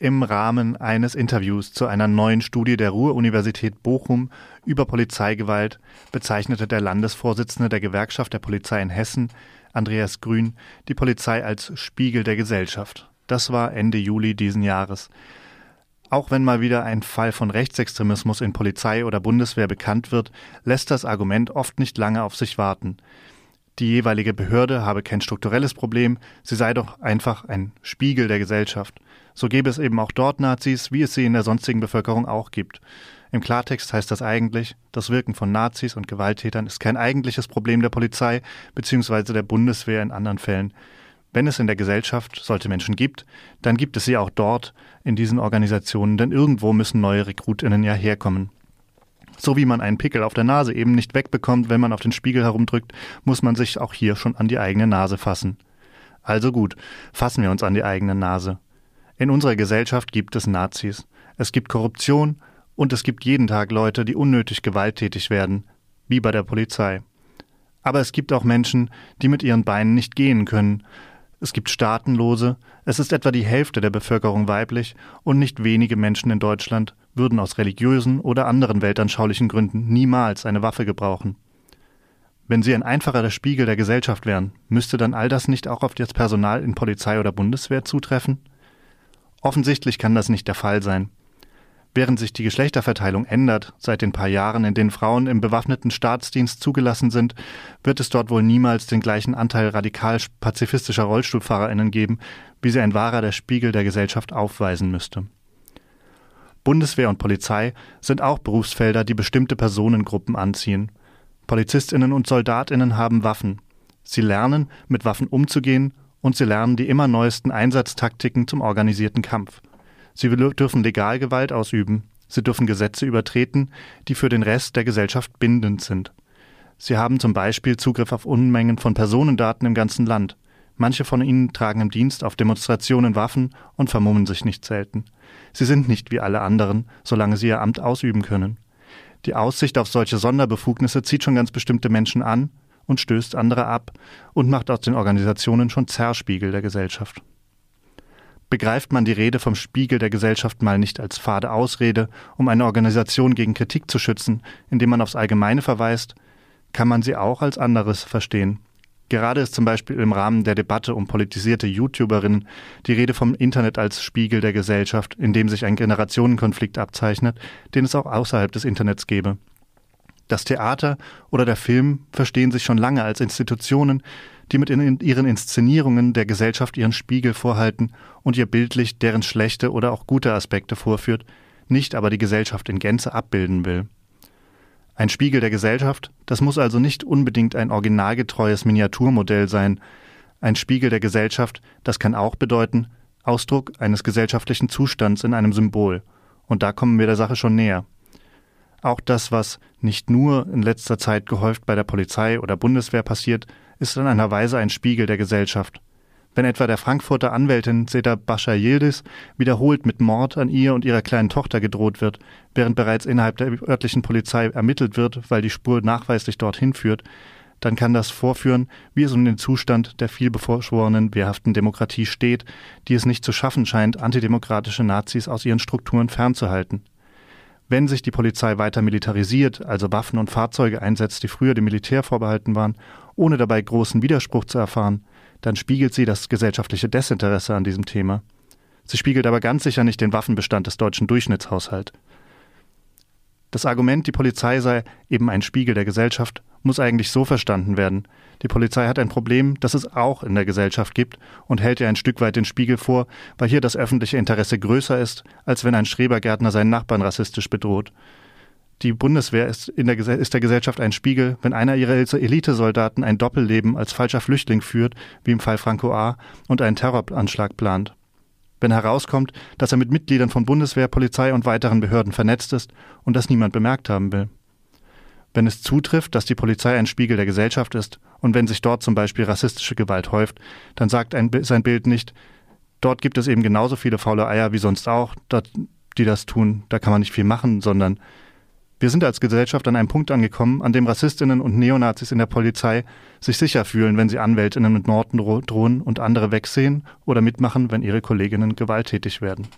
Im Rahmen eines Interviews zu einer neuen Studie der Ruhr-Universität Bochum über Polizeigewalt bezeichnete der Landesvorsitzende der Gewerkschaft der Polizei in Hessen, Andreas Grün, die Polizei als Spiegel der Gesellschaft. Das war Ende Juli diesen Jahres. Auch wenn mal wieder ein Fall von Rechtsextremismus in Polizei oder Bundeswehr bekannt wird, lässt das Argument oft nicht lange auf sich warten. Die jeweilige Behörde habe kein strukturelles Problem, sie sei doch einfach ein Spiegel der Gesellschaft. So gäbe es eben auch dort Nazis, wie es sie in der sonstigen Bevölkerung auch gibt. Im Klartext heißt das eigentlich, das Wirken von Nazis und Gewalttätern ist kein eigentliches Problem der Polizei bzw. der Bundeswehr in anderen Fällen. Wenn es in der Gesellschaft solche Menschen gibt, dann gibt es sie auch dort in diesen Organisationen, denn irgendwo müssen neue Rekrutinnen ja herkommen. So wie man einen Pickel auf der Nase eben nicht wegbekommt, wenn man auf den Spiegel herumdrückt, muss man sich auch hier schon an die eigene Nase fassen. Also gut, fassen wir uns an die eigene Nase. In unserer Gesellschaft gibt es Nazis. Es gibt Korruption und es gibt jeden Tag Leute, die unnötig gewalttätig werden, wie bei der Polizei. Aber es gibt auch Menschen, die mit ihren Beinen nicht gehen können, es gibt Staatenlose, es ist etwa die Hälfte der Bevölkerung weiblich und nicht wenige Menschen in Deutschland würden aus religiösen oder anderen weltanschaulichen Gründen niemals eine Waffe gebrauchen. Wenn sie ein einfacher Spiegel der Gesellschaft wären, müsste dann all das nicht auch auf das Personal in Polizei oder Bundeswehr zutreffen? Offensichtlich kann das nicht der Fall sein. Während sich die Geschlechterverteilung ändert, seit den paar Jahren, in denen Frauen im bewaffneten Staatsdienst zugelassen sind, wird es dort wohl niemals den gleichen Anteil radikal pazifistischer Rollstuhlfahrerinnen geben, wie sie ein wahrer der Spiegel der Gesellschaft aufweisen müsste. Bundeswehr und Polizei sind auch Berufsfelder, die bestimmte Personengruppen anziehen. Polizistinnen und Soldatinnen haben Waffen. Sie lernen, mit Waffen umzugehen und sie lernen die immer neuesten Einsatztaktiken zum organisierten Kampf. Sie dürfen Legalgewalt ausüben. Sie dürfen Gesetze übertreten, die für den Rest der Gesellschaft bindend sind. Sie haben zum Beispiel Zugriff auf Unmengen von Personendaten im ganzen Land. Manche von ihnen tragen im Dienst auf Demonstrationen Waffen und vermummen sich nicht selten. Sie sind nicht wie alle anderen, solange sie ihr Amt ausüben können. Die Aussicht auf solche Sonderbefugnisse zieht schon ganz bestimmte Menschen an und stößt andere ab und macht aus den Organisationen schon Zerspiegel der Gesellschaft. Begreift man die Rede vom Spiegel der Gesellschaft mal nicht als fade Ausrede, um eine Organisation gegen Kritik zu schützen, indem man aufs Allgemeine verweist, kann man sie auch als anderes verstehen. Gerade ist zum Beispiel im Rahmen der Debatte um politisierte YouTuberinnen die Rede vom Internet als Spiegel der Gesellschaft, in dem sich ein Generationenkonflikt abzeichnet, den es auch außerhalb des Internets gäbe. Das Theater oder der Film verstehen sich schon lange als Institutionen, die mit in ihren Inszenierungen der Gesellschaft ihren Spiegel vorhalten und ihr bildlich deren schlechte oder auch gute Aspekte vorführt, nicht aber die Gesellschaft in Gänze abbilden will. Ein Spiegel der Gesellschaft, das muss also nicht unbedingt ein originalgetreues Miniaturmodell sein. Ein Spiegel der Gesellschaft, das kann auch bedeuten, Ausdruck eines gesellschaftlichen Zustands in einem Symbol. Und da kommen wir der Sache schon näher. Auch das, was nicht nur in letzter Zeit gehäuft bei der Polizei oder Bundeswehr passiert, ist in einer Weise ein Spiegel der Gesellschaft. Wenn etwa der Frankfurter Anwältin Seda Bascha Yildiz wiederholt mit Mord an ihr und ihrer kleinen Tochter gedroht wird, während bereits innerhalb der örtlichen Polizei ermittelt wird, weil die Spur nachweislich dorthin führt, dann kann das vorführen, wie es um den Zustand der vielbevorschworenen wehrhaften Demokratie steht, die es nicht zu schaffen scheint, antidemokratische Nazis aus ihren Strukturen fernzuhalten. Wenn sich die Polizei weiter militarisiert, also Waffen und Fahrzeuge einsetzt, die früher dem Militär vorbehalten waren, ohne dabei großen Widerspruch zu erfahren, dann spiegelt sie das gesellschaftliche Desinteresse an diesem Thema. Sie spiegelt aber ganz sicher nicht den Waffenbestand des deutschen Durchschnittshaushalts. Das Argument, die Polizei sei eben ein Spiegel der Gesellschaft, muss eigentlich so verstanden werden. Die Polizei hat ein Problem, das es auch in der Gesellschaft gibt und hält ihr ein Stück weit den Spiegel vor, weil hier das öffentliche Interesse größer ist, als wenn ein Schrebergärtner seinen Nachbarn rassistisch bedroht. Die Bundeswehr ist, in der, ist der Gesellschaft ein Spiegel, wenn einer ihrer Elitesoldaten ein Doppelleben als falscher Flüchtling führt, wie im Fall Franco A., und einen Terroranschlag plant. Wenn herauskommt, dass er mit Mitgliedern von Bundeswehr, Polizei und weiteren Behörden vernetzt ist und das niemand bemerkt haben will. Wenn es zutrifft, dass die Polizei ein Spiegel der Gesellschaft ist und wenn sich dort zum Beispiel rassistische Gewalt häuft, dann sagt ein, sein Bild nicht, dort gibt es eben genauso viele faule Eier wie sonst auch, die das tun, da kann man nicht viel machen, sondern wir sind als Gesellschaft an einem Punkt angekommen, an dem Rassistinnen und Neonazis in der Polizei sich sicher fühlen, wenn sie Anwältinnen mit Morden drohen und andere wegsehen oder mitmachen, wenn ihre Kolleginnen gewalttätig werden.